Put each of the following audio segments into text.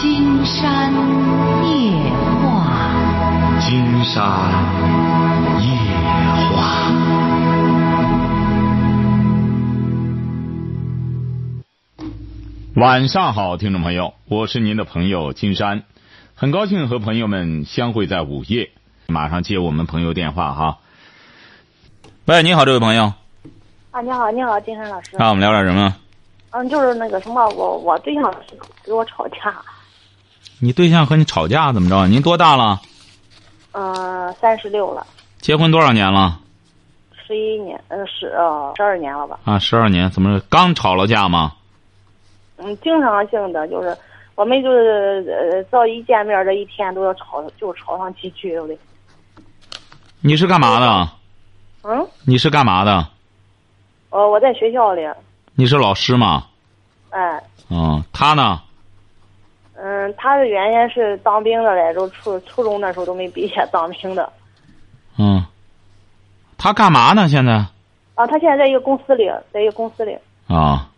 金山夜话，金山夜话。晚上好，听众朋友，我是您的朋友金山，很高兴和朋友们相会在午夜。马上接我们朋友电话哈。喂，你好，这位朋友。啊，你好，你好，金山老师。那我们聊点什么？嗯，就是那个什么，我我对象给我吵架。你对象和你吵架怎么着？您多大了？嗯，三十六了。结婚多少年了？十一年，呃，十呃十二年了吧？啊，十二年，怎么刚吵了架吗？嗯，经常性的就是，我们就是呃，只要一见面这一天都要吵，就吵上几句，对？你是干嘛的？嗯。你是干嘛的？呃，我在学校里。你是老师吗？哎。嗯，他呢？嗯，他的原先是当兵的来着，初初中那时候都没毕业，当兵的。嗯。他干嘛呢？现在？啊，他现在在一个公司里，在一个公司里。啊。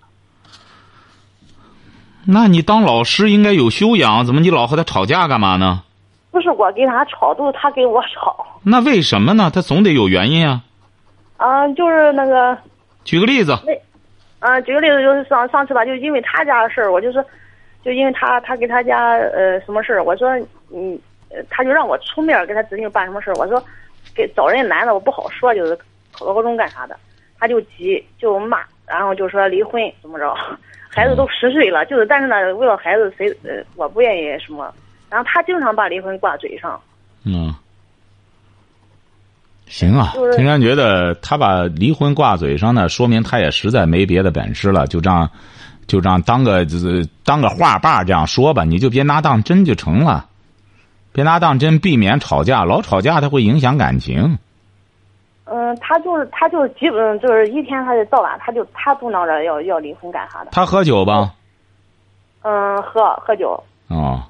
那你当老师应该有修养，怎么你老和他吵架干嘛呢？不是我跟他吵，都是他跟我吵。那为什么呢？他总得有原因啊。啊，就是那个。举个例子。那，啊，举个例子就是上上次吧，就因为他家的事儿，我就是，就因为他他给他家呃什么事儿，我说嗯，他就让我出面给他子女办什么事儿，我说给找人男的我不好说，就是考高中干啥的，他就急就骂，然后就说离婚怎么着。孩子都十岁了，就是但是呢，为了孩子，谁呃，我不愿意什么。然后他经常把离婚挂嘴上。嗯。行啊，金山觉得他把离婚挂嘴上呢，说明他也实在没别的本事了，就这样，就这样当个就是当个话把这样说吧，你就别拿当真就成了，别拿当真，避免吵架，老吵架他会影响感情。嗯，他就是他就是基本就是一天他就到晚他就他嘟囔着要要离婚干啥的。他喝酒吧？嗯，喝喝酒。哦。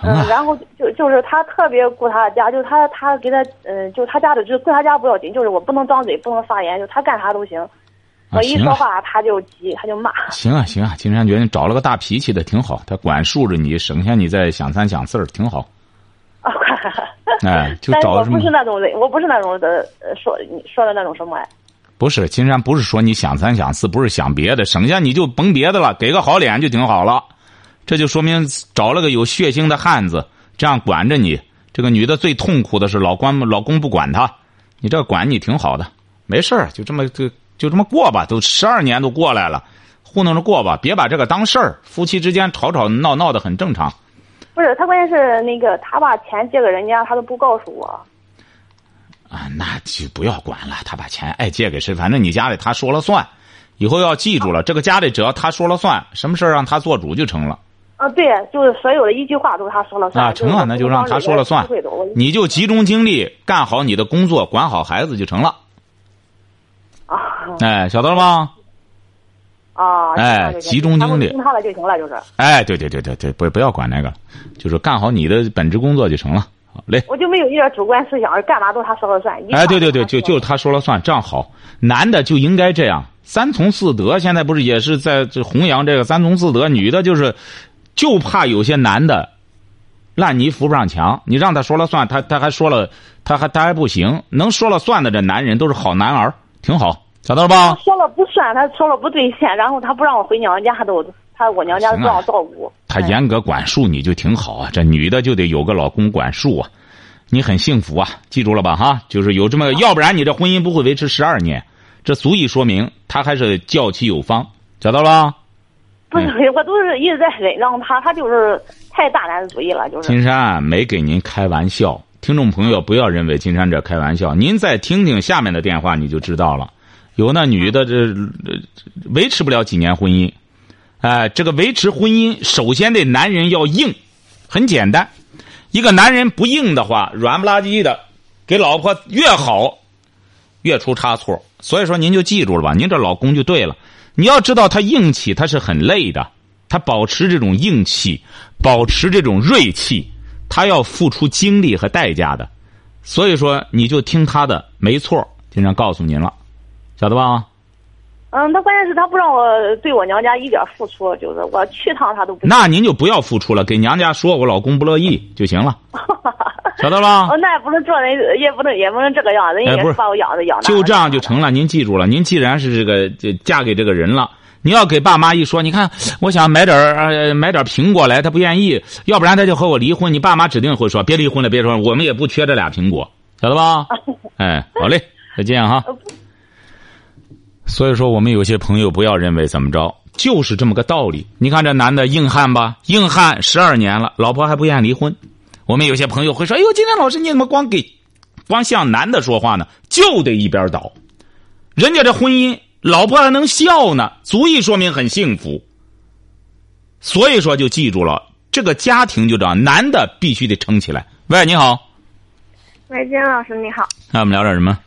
嗯，然后就就是他特别顾他家，就是他他给他嗯，就他家的就顾他家不要紧，就是我不能张嘴不能发言，就他干啥都行。我一说话他就急，他就骂。行啊行啊，金山觉得你找了个大脾气的挺好，他管束着你，省下你再想三想四儿，挺好。啊，哎，就找我不是那种人，我不是那种的，说你说的那种什么哎。不是，金山不是说你想三想四，不是想别的，省下你就甭别的了，给个好脸就挺好了。这就说明找了个有血性的汉子，这样管着你。这个女的最痛苦的是老关老公不管她，你这管你挺好的，没事儿，就这么就就这么过吧。都十二年都过来了，糊弄着过吧，别把这个当事儿。夫妻之间吵吵闹闹的很正常。不是他，关键是那个他把钱借给人家，他都不告诉我。啊，那就不要管了。他把钱爱借给谁，反正你家里他说了算。以后要记住了，这个家里只要他说了算，什么事让他做主就成了。啊，对，就是所有的一句话都是他说了算。啊，成啊，那就让他说了算。你就集中精力干好你的工作，管好孩子就成了。啊。哎，晓得了吗？啊。哎，集中精力。听他的就行了，就是。哎，对对对对对，不不要管那个，就是干好你的本职工作就成了。好嘞。我就没有一点主观思想，干嘛都他说了算。哎，对对对，就就是他说了算，这样好。男的就应该这样。三从四德，现在不是也是在这弘扬这个三从四德？女的就是，就怕有些男的烂泥扶不上墙。你让他说了算，他他还说了，他还他还不行。能说了算的这男人都是好男儿，挺好，找到了吧？说了不算，他说了不兑现，然后他不让我回娘家，都他我娘家不让照顾。他严格管束你就挺好啊，这女的就得有个老公管束啊，你很幸福啊，记住了吧？哈，就是有这么，要不然你这婚姻不会维持十二年。这足以说明他还是教妻有方，找到了？不是，我都是一直在忍让他，他就是太大男子主义了，就是。金山没给您开玩笑，听众朋友不要认为金山这开玩笑，您再听听下面的电话，你就知道了。有那女的这维持不了几年婚姻，哎，这个维持婚姻，首先得男人要硬，很简单，一个男人不硬的话，软不拉几的，给老婆越好。越出差错，所以说您就记住了吧，您这老公就对了。你要知道他硬气，他是很累的，他保持这种硬气，保持这种锐气，他要付出精力和代价的。所以说，你就听他的，没错。经常告诉您了，晓得吧？嗯，他关键是他不让我对我娘家一点付出，就是我去趟他都不。那您就不要付出了，给娘家说我老公不乐意就行了，晓得吧？哦，那也不能做人，也不能也不能这个样子，人家把我养着养着。就这样就成了。您记住了，您既然是这个这嫁给这个人了，你要给爸妈一说，你看我想买点儿呃买点儿苹果来，他不愿意，要不然他就和我离婚。你爸妈指定会说别离婚了，别说我们也不缺这俩苹果，晓得吧？哎，好嘞，再见哈。所以说，我们有些朋友不要认为怎么着，就是这么个道理。你看这男的硬汉吧，硬汉十二年了，老婆还不愿意离婚。我们有些朋友会说：“哎呦，今天老师你怎么光给，光向男的说话呢？就得一边倒。人家这婚姻，老婆还能笑呢，足以说明很幸福。所以说，就记住了，这个家庭就这样，男的必须得撑起来。喂，你好，喂，金老师你好，那我们聊点什么？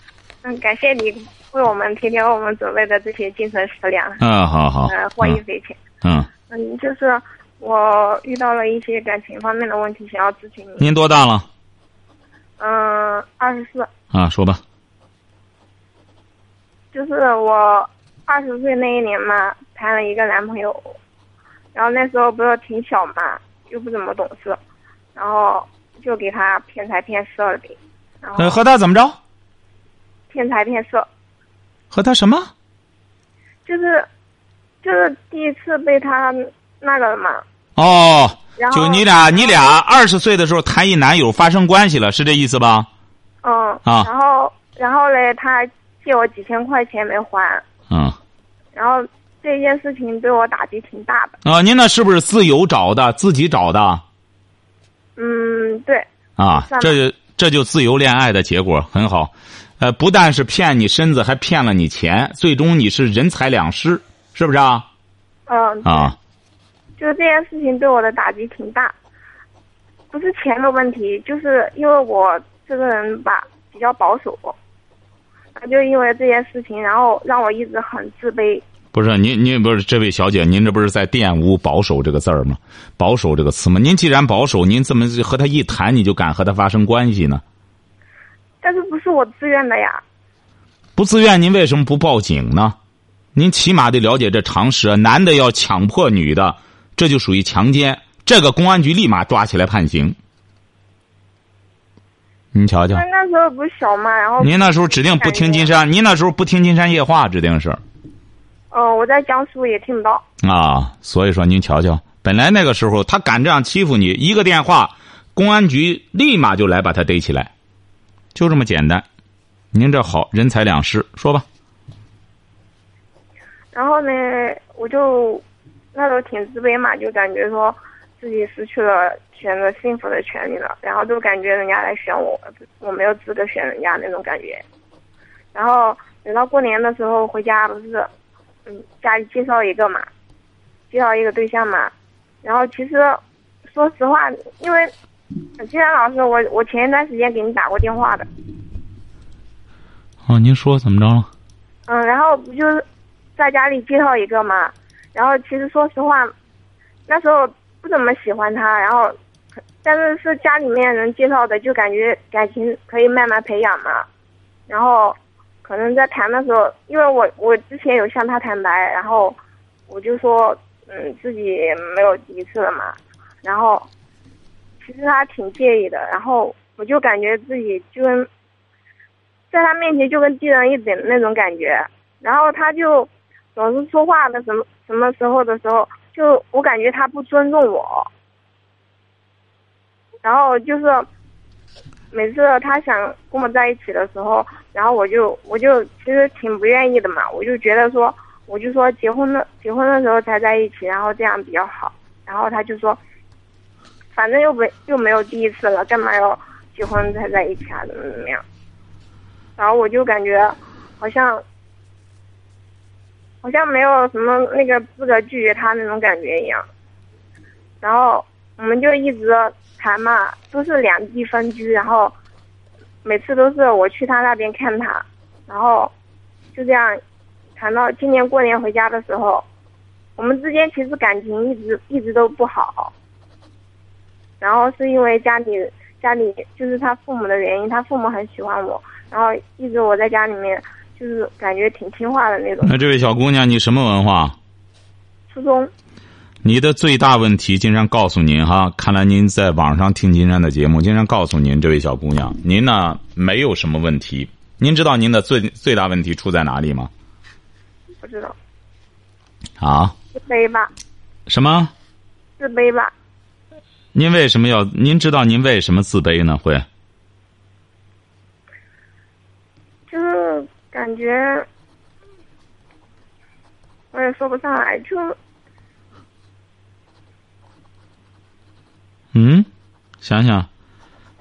嗯，感谢你为我们提前为我们准备的这些精神食粮，嗯，好好，呃，获益匪浅。嗯，嗯，就是我遇到了一些感情方面的问题，想要咨询您。您多大了？嗯，二十四，啊，说吧。就是我二十岁那一年嘛，谈了一个男朋友，然后那时候不是挺小嘛，又不怎么懂事，然后就给他骗财骗色了呗，后和他怎么着？骗财骗色，和他什么？就是就是第一次被他那个了嘛，哦，然后就你俩，你俩二十岁的时候谈一男友发生关系了，是这意思吧？嗯，啊然后然后嘞，他借我几千块钱没还，嗯，然后这件事情对我打击挺大的。啊，您那是不是自由找的，自己找的？嗯，对，啊这就这就自由恋爱的结果很好，呃，不但是骗你身子，还骗了你钱，最终你是人财两失，是不是啊？嗯，啊，就是这件事情对我的打击挺大，不是钱的问题，就是因为我这个人吧比较保守，就因为这件事情，然后让我一直很自卑。不是您您不是这位小姐，您这不是在玷污“保守”这个字儿吗？保守这个词吗？您既然保守，您怎么和他一谈你就敢和他发生关系呢？但是不是我自愿的呀？不自愿，您为什么不报警呢？您起码得了解这常识啊！男的要强迫女的，这就属于强奸，这个公安局立马抓起来判刑。您瞧瞧那，那时候不是小嘛，然后您那时候指定不听金山，您那时候不听金山夜话，指定是哦、我在江苏也听不到。啊。所以说，您瞧瞧，本来那个时候他敢这样欺负你，一个电话，公安局立马就来把他逮起来，就这么简单。您这好，人财两失，说吧。然后呢，我就那时候挺自卑嘛，就感觉说自己失去了选择幸福的权利了，然后就感觉人家来选我，我没有资格选人家那种感觉。然后等到过年的时候回家，不是，嗯，家里介绍一个嘛，介绍一个对象嘛。然后其实说实话，因为金山老师，我我前一段时间给你打过电话的，哦，您说怎么着了？嗯，然后不就是在家里介绍一个嘛，然后其实说实话，那时候不怎么喜欢他，然后但是是家里面人介绍的，就感觉感情可以慢慢培养嘛，然后可能在谈的时候，因为我我之前有向他坦白，然后我就说嗯自己没有第一次了嘛，然后其实他挺介意的，然后我就感觉自己就跟在他面前就跟低人一等那种感觉，然后他就总是说话的什么什么时候的时候，就我感觉他不尊重我，然后就是每次他想跟我在一起的时候，然后我就我就其实挺不愿意的嘛，我就觉得说，我就说结婚的结婚的时候才在一起，然后这样比较好，然后他就说，反正又没又没有第一次了，干嘛要结婚才在一起啊？怎么怎么样？然后我就感觉好像好像没有什么那个资格拒绝他那种感觉一样。然后我们就一直谈嘛，都是两地分居，然后每次都是我去他那边看他，然后就这样谈到今年过年回家的时候，我们之间其实感情一直一直都不好。然后是因为家里家里就是他父母的原因，他父母很喜欢我，然后一直我在家里面就是感觉挺听话的那种。那这位小姑娘，你什么文化？初中，你的最大问题，金山告诉您哈，看来您在网上听金山的节目，金山告诉您，这位小姑娘，您呢没有什么问题。您知道您的最最大问题出在哪里吗？不知道啊？自卑吧，什么？自卑吧。您为什么要？您知道您为什么自卑呢？会？就是感觉，我也说不上来，就嗯，想想，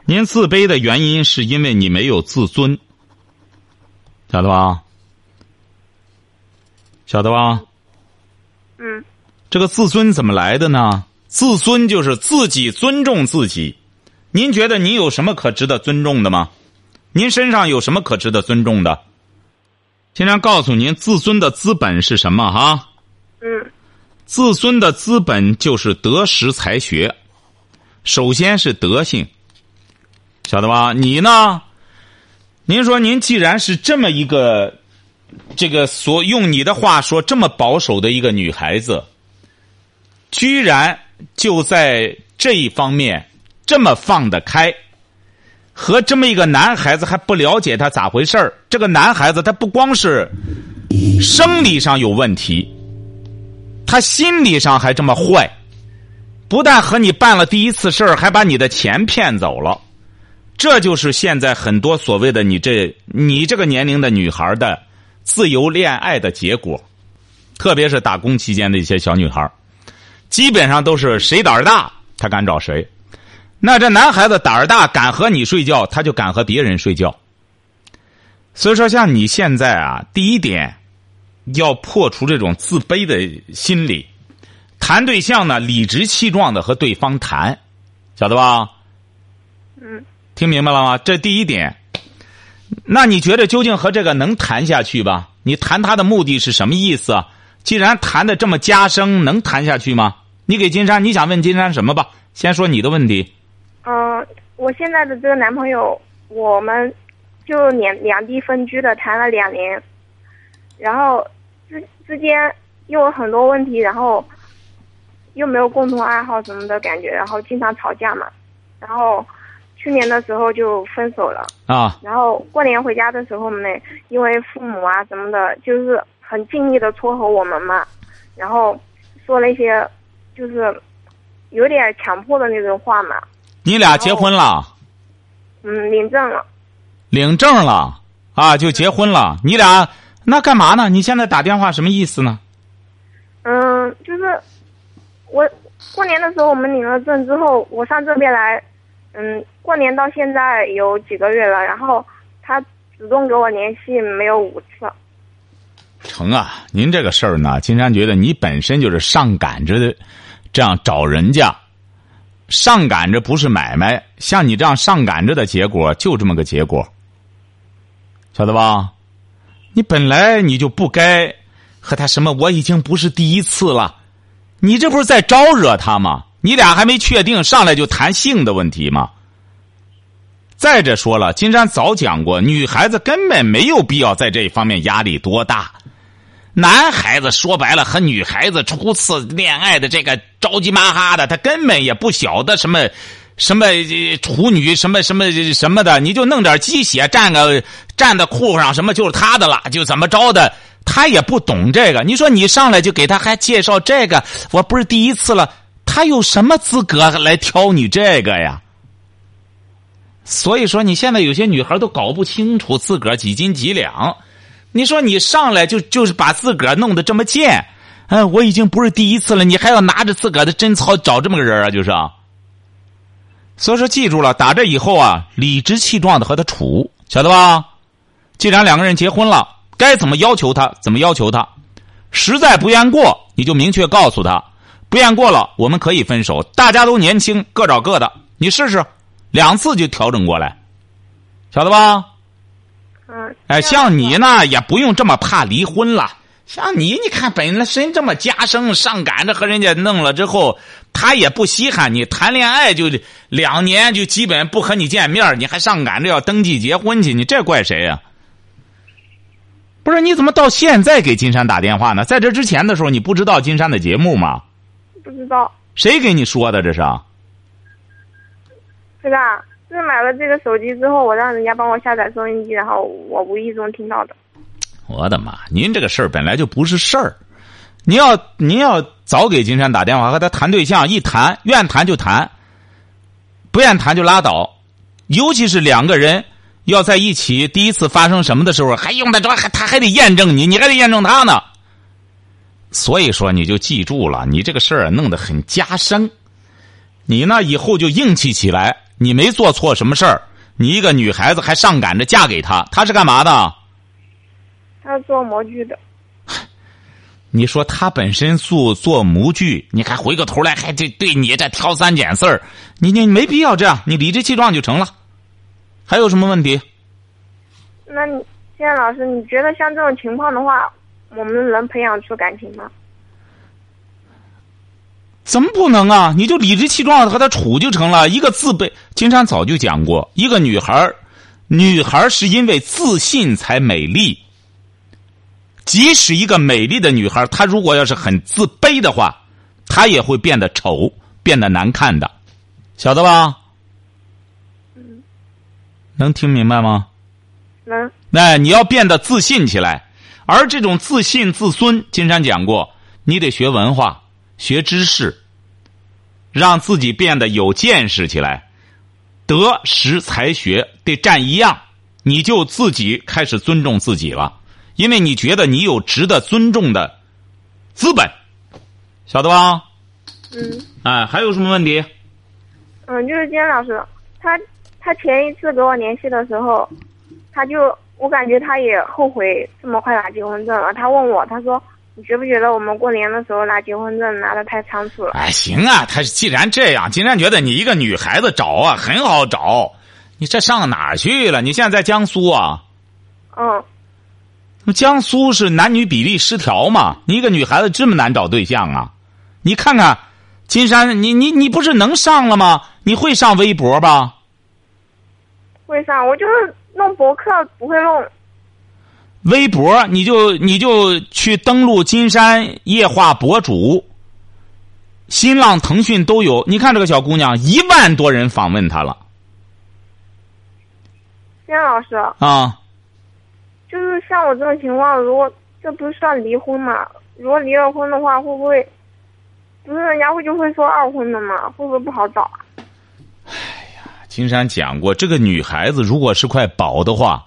您自卑的原因是因为你没有自尊，晓得吧？晓得吧？嗯这个自尊怎么来的呢？自尊就是自己尊重自己。您觉得您有什么可值得尊重的吗？您身上有什么可值得尊重的？经常告诉您，自尊的资本是什么？哈，嗯自尊的资本就是德识才学。首先是德性，晓得吧？你呢？您说您既然是这么一个，这个所用你的话说这么保守的一个女孩子，居然就在这一方面这么放得开，和这么一个男孩子还不了解他咋回事儿。这个男孩子他不光是生理上有问题，他心理上还这么坏，不但和你办了第一次事儿，还把你的钱骗走了。这就是现在很多所谓的你这你这个年龄的女孩的自由恋爱的结果，特别是打工期间的一些小女孩，基本上都是谁胆儿大，他敢找谁。那这男孩子胆儿大，敢和你睡觉，他就敢和别人睡觉。所以说，像你现在啊，第一点要破除这种自卑的心理，谈对象呢，理直气壮的和对方谈，晓得吧？嗯，听明白了吗？这第一点。那你觉得究竟和这个能谈下去吧？你谈他的目的是什么意思啊？既然谈的这么加深，能谈下去吗？你给金山，你想问金山什么吧？先说你的问题。嗯、我现在的这个男朋友，我们就两两地分居的，谈了两年，然后之之间又有很多问题，然后又没有共同爱好什么的感觉，然后经常吵架嘛，然后去年的时候就分手了。啊，然后过年回家的时候呢，因为父母啊什么的，就是很尽力的撮合我们嘛，然后说了一些就是有点强迫的那种话嘛，你俩结婚了，嗯，领证了，领证了啊，就结婚了。你俩那干嘛呢？你现在打电话什么意思呢？嗯，就是我过年的时候我们领了证之后，我上这边来，嗯，过年到现在有几个月了，然后他主动给我联系没有五次，成啊，您这个事儿呢，金山觉得你本身就是上赶着的，这样找人家，上赶着不是买卖，像你这样上赶着的结果就这么个结果，晓得吧？你本来你就不该和他什么，我已经不是第一次了，你这不是在招惹他吗？你俩还没确定，上来就谈性的问题吗？再者说了，金山早讲过，女孩子根本没有必要在这一方面压力多大。男孩子说白了和女孩子初次恋爱的这个着急麻哈的，他根本也不晓得什么什么处女什么什么什么的，你就弄点鸡血蘸个蘸在裤上，什么就是他的了，就怎么着的，他也不懂这个。你说你上来就给他还介绍这个，我不是第一次了，他有什么资格来挑你这个呀？所以说，你现在有些女孩都搞不清楚自个儿几斤几两。你说你上来就就是把自个儿弄得这么贱，嗯，我已经不是第一次了，你还要拿着自个儿的贞操找这么个人啊？就是啊。所以说，记住了，打这以后啊，理直气壮的和他处，晓得吧？既然两个人结婚了，该怎么要求他，怎么要求他。实在不愿过，你就明确告诉他，不愿过了，我们可以分手。大家都年轻，各找各的，你试试，两次就调整过来，晓得吧？嗯，哎，像你呢，也不用这么怕离婚了。像你，你看本身这么家生，上赶着和人家弄了之后，他也不稀罕你。谈恋爱就两年，就基本不和你见面，你还上赶着要登记结婚去，你这怪谁呀、不是，你怎么到现在给金山打电话呢？在这之前的时候，你不知道金山的节目吗？不知道谁给你说的？这是？这个啊，是买了这个手机之后，我让人家帮我下载收音机，然后我无意中听到的。我的妈！您这个事儿本来就不是事儿，您要您要早给金山打电话和他谈对象，一谈愿谈就谈，不愿谈就拉倒。尤其是两个人要在一起，第一次发生什么的时候，还用得着还他还得验证你，你还得验证他呢。所以说，你就记住了，你这个事儿弄得很加深。你呢，以后就硬气起来。你没做错什么事儿，你一个女孩子还上赶着嫁给他，他是干嘛的？他是做模具的。你说他本身做做模具，你还回过头来还这对你这挑三拣四儿，你你没必要这样，你理直气壮就成了。还有什么问题？那你现在老师，你觉得像这种情况的话，我们能培养出感情吗？怎么不能啊？你就理直气壮的和他处就成了。一个自卑，金山早就讲过，一个女孩儿，女孩儿是因为自信才美丽。即使一个美丽的女孩，她如果要是很自卑的话，她也会变得丑，变得难看的，晓得吧？嗯，能听明白吗？能。那你要变得自信起来，而这种自信自尊，金山讲过，你得学文化。学知识，让自己变得有见识起来，德识才学得占一样，你就自己开始尊重自己了，因为你觉得你有值得尊重的资本，晓得吧？嗯。哎，还有什么问题？嗯，就是金老师，他他前一次给我联系的时候，他就我感觉他也后悔这么快拿结婚证了。他问我，他说。你觉不觉得我们过年的时候拿结婚证拿的太仓促了？哎，行啊，他既然这样，金山觉得你一个女孩子找啊很好找，你这上哪儿去了？你现在在江苏啊？嗯。江苏是男女比例失调嘛？你一个女孩子这么难找对象啊？你看看，金山，你你你不是能上了吗？你会上微博吧？会上，我就是弄博客不会弄。微博，你就你就去登录金山夜话博主，新浪、腾讯都有。你看这个小姑娘，一万多人访问她了。金老师啊，就是像我这种情况，如果这不是算离婚嘛？如果离了婚的话，会不会不是人家会就会说二婚的嘛？会不会不好找啊？哎呀，金山讲过，这个女孩子如果是块宝的话。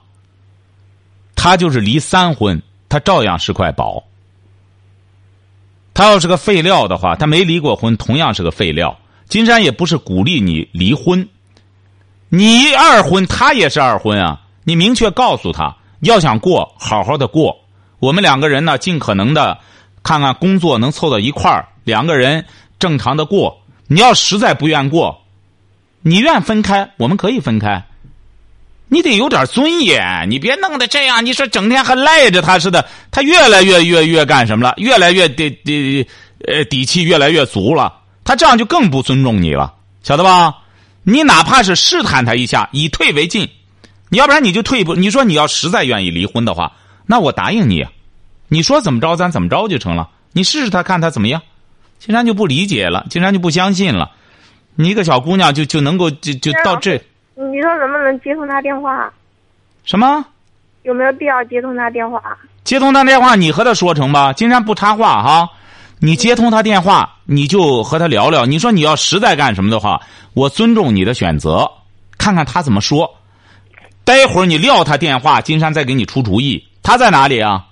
她就是离三婚，她照样是块宝。她要是个废料的话，她没离过婚，同样是个废料。金山也不是鼓励你离婚，你二婚，她也是二婚啊。你明确告诉她，要想过好好的过，我们两个人呢，尽可能的看看工作能凑到一块儿，两个人正常的过。你要实在不愿过，你愿分开，我们可以分开。你得有点尊严，你别弄得这样。你说整天还赖着他似的，他越来越越越干什么了？越来越底底呃底气越来越足了。他这样就更不尊重你了，晓得吧？你哪怕是试探他一下，以退为进，你要不然你就退一步。你说你要实在愿意离婚的话，那我答应你，你说怎么着咱怎么着就成了。你试试他看他怎么样。金山就不理解了，金山就不相信了。你一个小姑娘就就能够就就到这。你说能不能接通他电话？什么？有没有必要接通他电话？接通他电话，你和他说成吧。金山不插话哈，你接通他电话，你就和他聊聊。你说你要实在干什么的话，我尊重你的选择，看看他怎么说。待会儿你撂他电话，金山再给你出主意。他在哪里啊？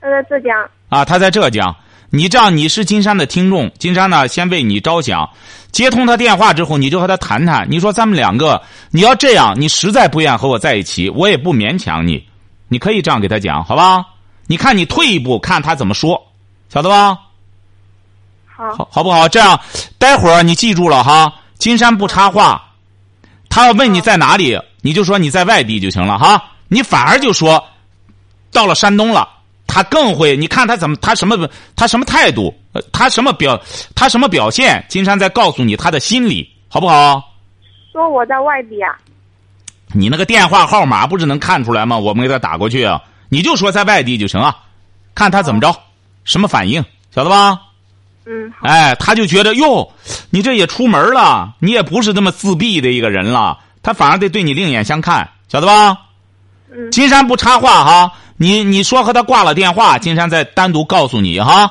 他在浙江。啊，他在浙江。你这样，你是金山的听众，金山呢先为你着想。接通他电话之后，你就和他谈谈。你说咱们两个，你要这样，你实在不愿和我在一起，我也不勉强你。你可以这样给他讲，好吧？你看你退一步，看他怎么说，晓得吧？好，好不好？这样，待会儿你记住了哈。金山不插话，他要问你在哪里，你就说你在外地就行了哈。你反而就说到了山东了。他更会，你看他怎么，他什么，他什么态度，他什么表，他什么表现？金山在告诉你他的心理，好不好？说我在外地啊。你那个电话号码不是能看出来吗？我们给他打过去，你就说在外地就行啊，看他怎么着，什么反应，晓得吧？嗯，好，哎，他就觉得哟，你这也出门了，你也不是这么自闭的一个人了，他反而得对你另眼相看，晓得吧？嗯，金山不插话哈，你你说和他挂了电话，金山再单独告诉你哈。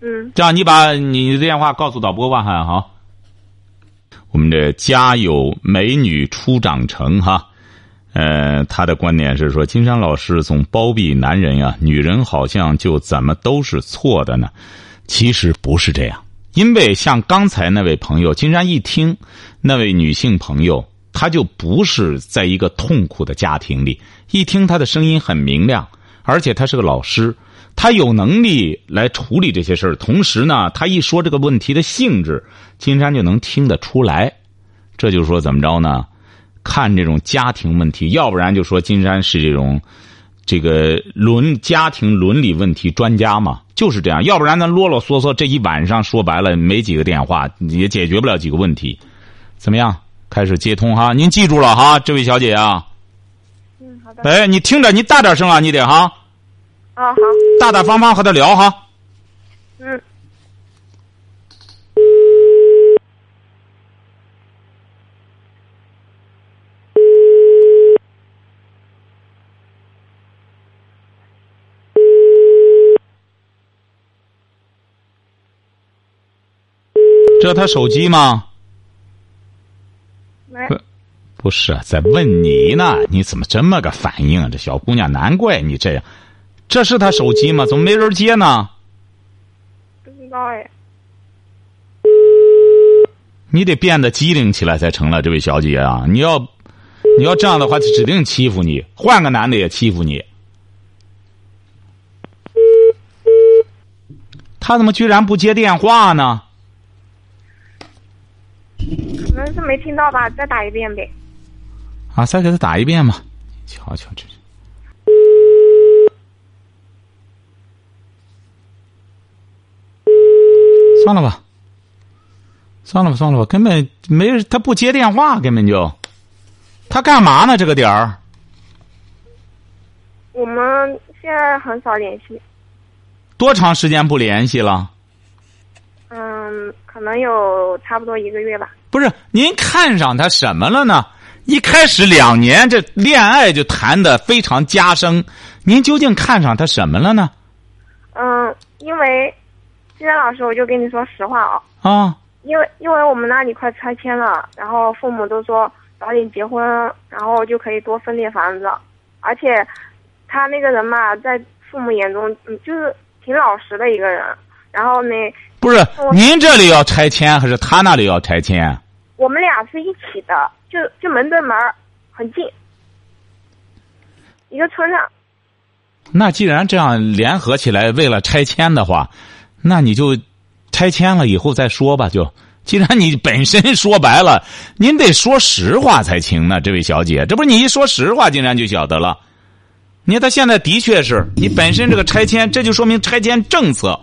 嗯，这样，你把你的电话告诉导播吧，哈好。我们这家有美女初长成哈，呃，他的观点是说，金山老师总包庇男人呀，女人好像就怎么都是错的呢？其实不是这样，因为像刚才那位朋友，金山一听，那位女性朋友，他就不是在一个痛苦的家庭里，一听他的声音很明亮，而且他是个老师。他有能力来处理这些事儿，同时呢，他一说这个问题的性质，金山就能听得出来。这就是说怎么着呢？看这种家庭问题，要不然就说金山是这种这个伦家庭伦理问题专家嘛，就是这样。要不然咱啰啰嗦嗦这一晚上说白了没几个电话，也解决不了几个问题。怎么样？开始接通哈，您记住了哈，这位小姐啊。嗯，好的，哎，你听着，你大点声啊，你得哈，啊，好，大大方方和他聊哈。嗯，这是他手机吗？喂，不是，在问你呢，你怎么这么个反应啊？这小姑娘，难怪你这样。这是他手机吗？怎么没人接呢？不知道哎，你得变得机灵起来才成了，这位小姐啊！你要，你要这样的话，指定欺负你，换个男的也欺负你。他怎么居然不接电话呢？可能是没听到吧，再打一遍呗。啊，再给他打一遍吧。瞧瞧，这是。算了吧，算了吧，算了吧，根本没人，他不接电话，根本就，他干嘛呢？这个点儿，我们现在很少联系，多长时间不联系了？嗯，可能有差不多一个月吧。不是，您看上他什么了呢？一开始两年这恋爱就谈的非常加深，您究竟看上他什么了呢？嗯，因为金山老师，我就跟你说实话啊，啊，因为因为我们那里快拆迁了，然后父母都说早点结婚，然后就可以多分点房子，而且他那个人嘛，在父母眼中，嗯，就是挺老实的一个人。然后呢，不是您这里要拆迁，还是他那里要拆迁？我们俩是一起的，就就门对门，很近，一个村上。那既然这样联合起来为了拆迁的话，那你就拆迁了以后再说吧。就既然你本身说白了，您得说实话才行呢，这位小姐。这不是你一说实话，竟然就晓得了。你看他现在的确是你本身这个拆迁，这就说明拆迁政策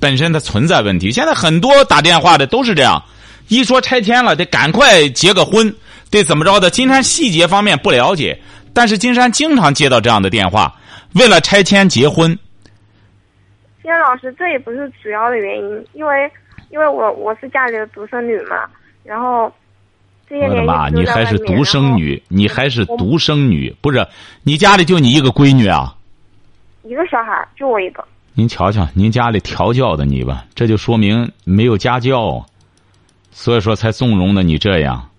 本身它存在问题。现在很多打电话的都是这样，一说拆迁了，得赶快结个婚，得怎么着的。金山细节方面不了解，但是金山经常接到这样的电话。为了拆迁结婚，金山老师，这也不是主要的原因，因为因为我我是家里的独生女嘛，然后这些年我的妈！你还是独生，女，你还是独生女，不是？你家里就你一个闺女啊？一个小孩就我一个，您瞧瞧，您家里调教的你吧，这就说明没有家教啊，所以说才纵容的你这样。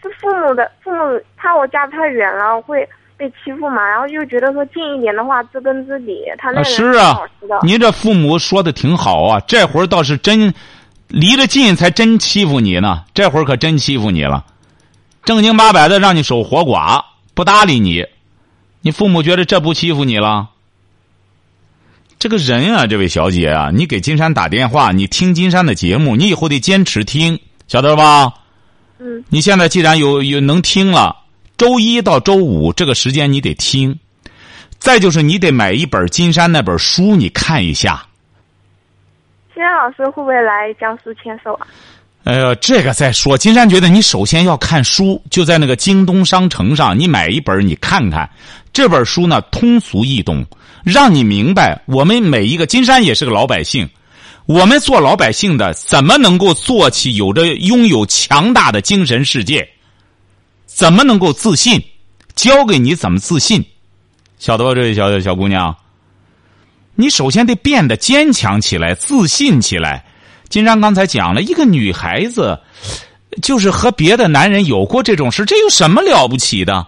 是父母的父母怕我家太远了会被欺负嘛，然后又觉得说近一点的话知根知底，他那啊，是啊您这父母说的挺好啊，这会儿倒是真离得近才真欺负你呢，这会儿可真欺负你了，正经八百的让你守活寡，不搭理你，你父母觉得这不欺负你了？这个人啊，这位小姐啊，你给金山打电话，你听金山的节目，你以后得坚持听，晓得吧？嗯，你现在既然有有能听了，周一到周五这个时间你得听，再就是你得买一本金山那本书，你看一下。金山老师会不会来江苏签售啊？哎呦，这个再说。金山觉得你首先要看书，就在那个京东商城上，你买一本，你看看这本书呢，通俗易懂，让你明白我们每一个。金山也是个老百姓，我们做老百姓的怎么能够做起有着拥有强大的精神世界？怎么能够自信？教给你怎么自信，晓得吧？这位小小姑娘，你首先得变得坚强起来，自信起来。金山刚才讲了一个女孩子，就是和别的男人有过这种事，这有什么了不起的？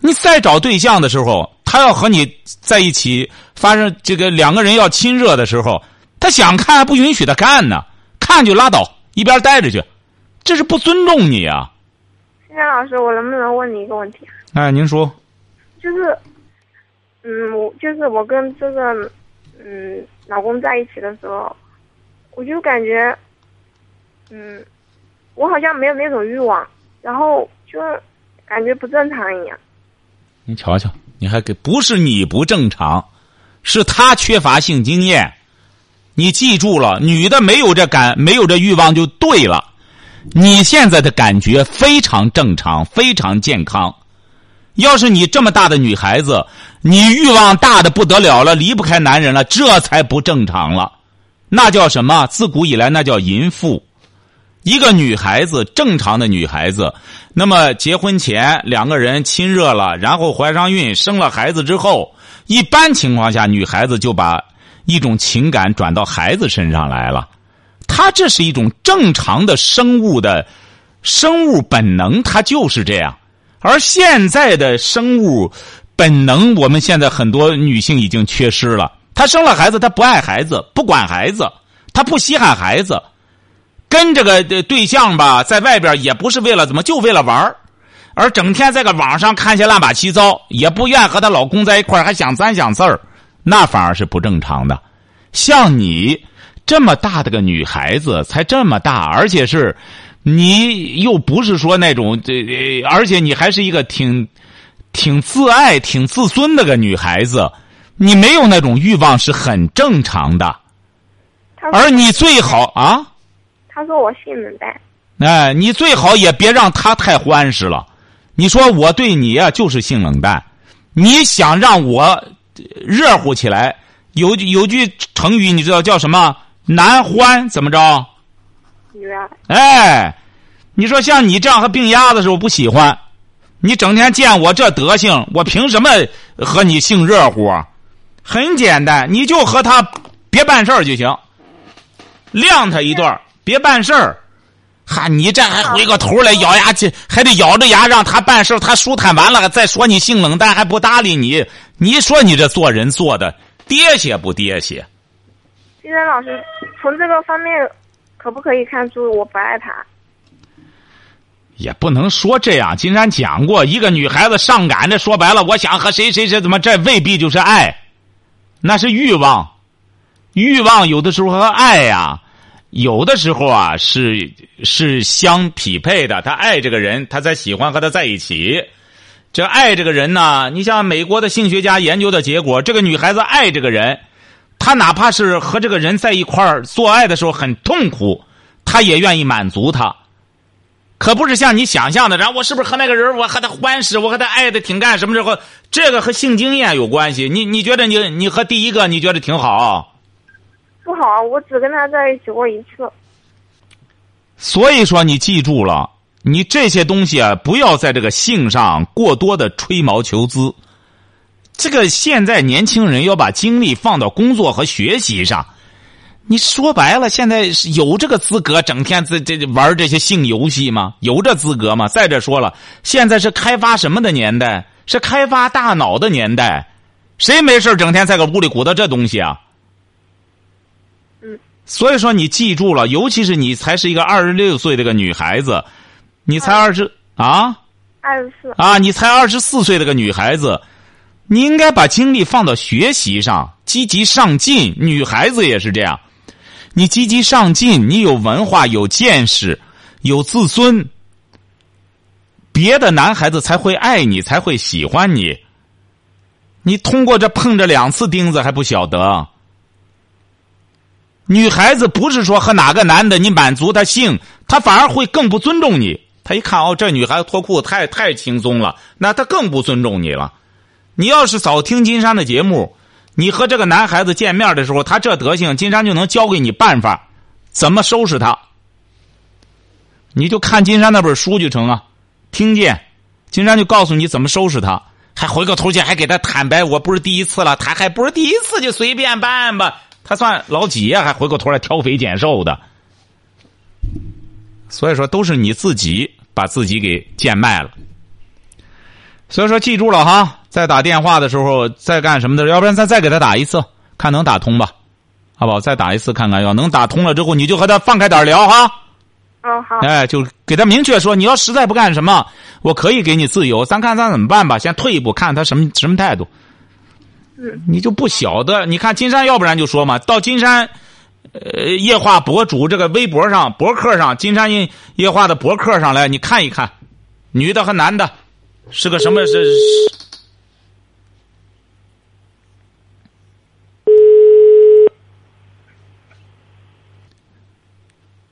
你再找对象的时候，他要和你在一起发生这个两个人要亲热的时候，他想看还不允许他看呢，看就拉倒，一边待着去，这是不尊重你啊！现在老师，我能不能问你一个问题？哎，您说，就是，嗯，我就是我跟这个嗯老公在一起的时候，我就感觉，嗯，我好像没有那种欲望，然后就感觉不正常一样。你瞧瞧，你还给不是你不正常，是他缺乏性经验。你记住了，女的没有这感，没有这欲望就对了。你现在的感觉非常正常，非常健康。要是你这么大的女孩子，你欲望大的不得了了，离不开男人了，这才不正常了。那叫什么？自古以来那叫淫妇。一个女孩子，正常的女孩子，那么结婚前两个人亲热了，然后怀上孕，生了孩子之后，一般情况下，女孩子就把一种情感转到孩子身上来了。她这是一种正常的生物的生物本能，它就是这样。而现在的生物本能，我们现在很多女性已经缺失了。她生了孩子，她不爱孩子，不管孩子，她不稀罕孩子，跟这个对象吧，在外边也不是为了怎么，就为了玩而整天在个网上看些乱八七糟，也不愿和她老公在一块还想三想四儿，那反而是不正常的。像你这么大的个女孩子，才这么大，而且是。你又不是说那种这，而且你还是一个挺挺自爱、挺自尊的个女孩子，你没有那种欲望是很正常的。而你最好啊。他说我性冷淡。哎，你最好也别让他太欢实了。你说我对你呀就是性冷淡，你想让我热乎起来，有有句成语你知道叫什么？男欢怎么着？哎，你说像你这样和病鸭子似的，我不喜欢。你整天见我这德行，我凭什么和你性热乎？很简单，你就和他别办事儿就行，晾他一段别办事儿。哈，你这还回过头来咬牙去，还得咬着牙让他办事他舒坦完了再说你性冷淡还不搭理你。你说你这做人做的爹些不爹些？金山老师，从这个方面。可不可以看出我不爱他？也不能说这样。金山讲过，一个女孩子上赶着，说白了，我想和谁谁谁怎么，这未必就是爱，那是欲望。欲望有的时候和爱呀，有的时候啊是是相匹配的。他爱这个人，他才喜欢和他在一起。这爱这个人呢，你像美国的性学家研究的结果，这个女孩子爱这个人。他哪怕是和这个人在一块儿做爱的时候很痛苦，他也愿意满足他，可不是像你想象的，然后我是不是和那个人我和他欢实，我和他爱的挺干什么时候？这个和性经验有关系。你你觉得你你和第一个你觉得挺好？不好，我只跟他在一起过一次。所以说，你记住了，你这些东西啊，不要在这个性上过多的吹毛求疵。这个现在年轻人要把精力放到工作和学习上，你说白了，现在有这个资格整天这这玩这些性游戏吗？有这资格吗？再者说了，现在是开发什么的年代？是开发大脑的年代，谁没事整天在个屋里鼓捣这东西啊？嗯。所以说，你记住了，尤其是你才是一个二十六岁的个女孩子，你才二十啊？二十四。啊，你才二十四岁的个女孩子。你应该把精力放到学习上，积极上进。女孩子也是这样，你积极上进，你有文化、有见识、有自尊，别的男孩子才会爱你，才会喜欢你。你通过这碰着两次钉子还不晓得，女孩子不是说和哪个男的你满足她性，她反而会更不尊重你。她一看哦，这女孩子脱裤子太太轻松了，那她更不尊重你了。你要是早听金山的节目，你和这个男孩子见面的时候，他这德行，金山就能教给你办法，怎么收拾他。你就看金山那本书就成啊，听见，金山就告诉你怎么收拾他，还回过头去还给他坦白，我不是第一次了，他还不是第一次就随便办吧，他算老几呀？还回过头来挑肥拣瘦的。所以说，都是你自己把自己给贱卖了。所以说，记住了哈，在打电话的时候，在干什么的，要不然咱再给他打一次，看能打通吧，好不好？再打一次看看，要能打通了之后，你就和他放开点聊哈。嗯，好。哎，就给他明确说，你要实在不干什么，我可以给你自由，咱看咱怎么办吧。先退一步，看他什么什么态度。嗯。你就不晓得，你看金山，要不然就说嘛，到金山，呃，夜话博主这个微博上、博客上，金山夜夜话的博客上来，你看一看，女的和男的。是个什么是？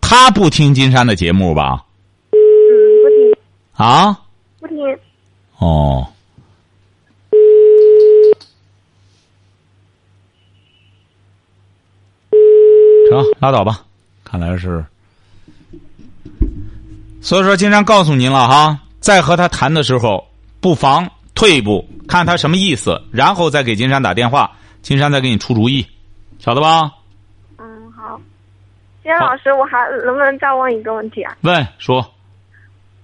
他不听金山的节目吧？嗯，不听。啊？不听。哦。成，拉倒吧。看来是。所以说，金山告诉您了哈。在和他谈的时候，不妨退一步，看他什么意思，然后再给金山打电话，金山再给你出主意，晓得吧？嗯，好。金山老师，我还能不能再问一个问题啊？问，说。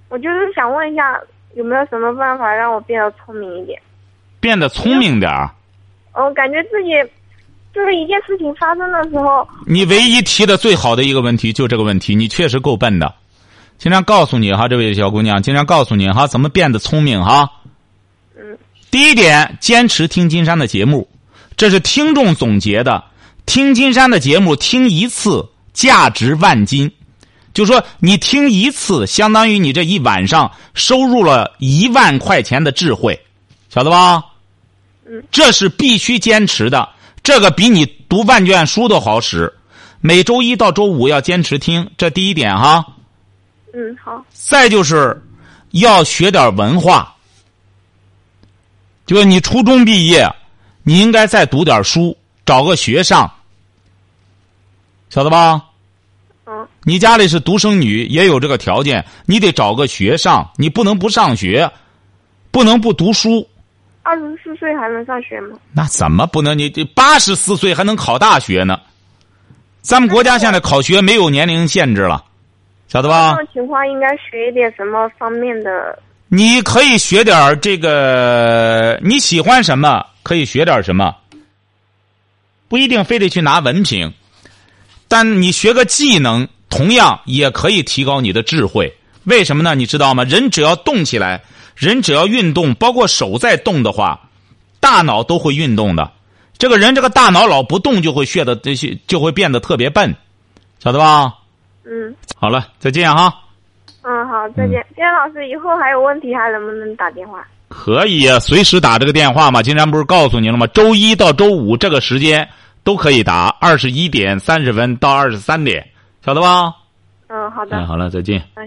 我就是想问一下，有没有什么办法让我变得聪明一点？变得聪明点儿。嗯，感觉自己就是一件事情发生的时候。你唯一提的最好的一个问题就这个问题，你确实够笨的。经常告诉你哈，这位小姑娘，经常告诉你哈，怎么变得聪明哈？嗯。第一点，坚持听金山的节目，这是听众总结的。听金山的节目，听一次价值万金，就说你听一次，相当于你这一晚上收入了一万块钱的智慧，晓得吧？嗯。这是必须坚持的，这个比你读万卷书都好使。每周一到周五要坚持听，这第一点哈。嗯，好。再就是，要学点文化。就是你初中毕业，你应该再读点书，找个学上，晓得吧？嗯。你家里是独生女，也有这个条件，你得找个学上，你不能不上学，不能不读书。二十四岁还能上学吗？那怎么不能？你八十四岁还能考大学呢？咱们国家现在考学没有年龄限制了。晓得吧？这种情况应该学一点什么方面的？你可以学点这个，你喜欢什么可以学点什么，不一定非得去拿文凭，但你学个技能，同样也可以提高你的智慧。为什么呢？你知道吗？人只要动起来，人只要运动，包括手在动的话，大脑都会运动的。这个人这个大脑老不动，就会学的这些就会变得特别笨，晓得吧？嗯，好了，再见哈。嗯，好，再见。金山老师，以后还有问题还能不能打电话？可以啊，随时打这个电话嘛。金山不是告诉您了吗？周一到周五这个时间都可以打，二十一点三十分到二十三点，晓得吧？嗯，好的。嗯，好了，再见。哎，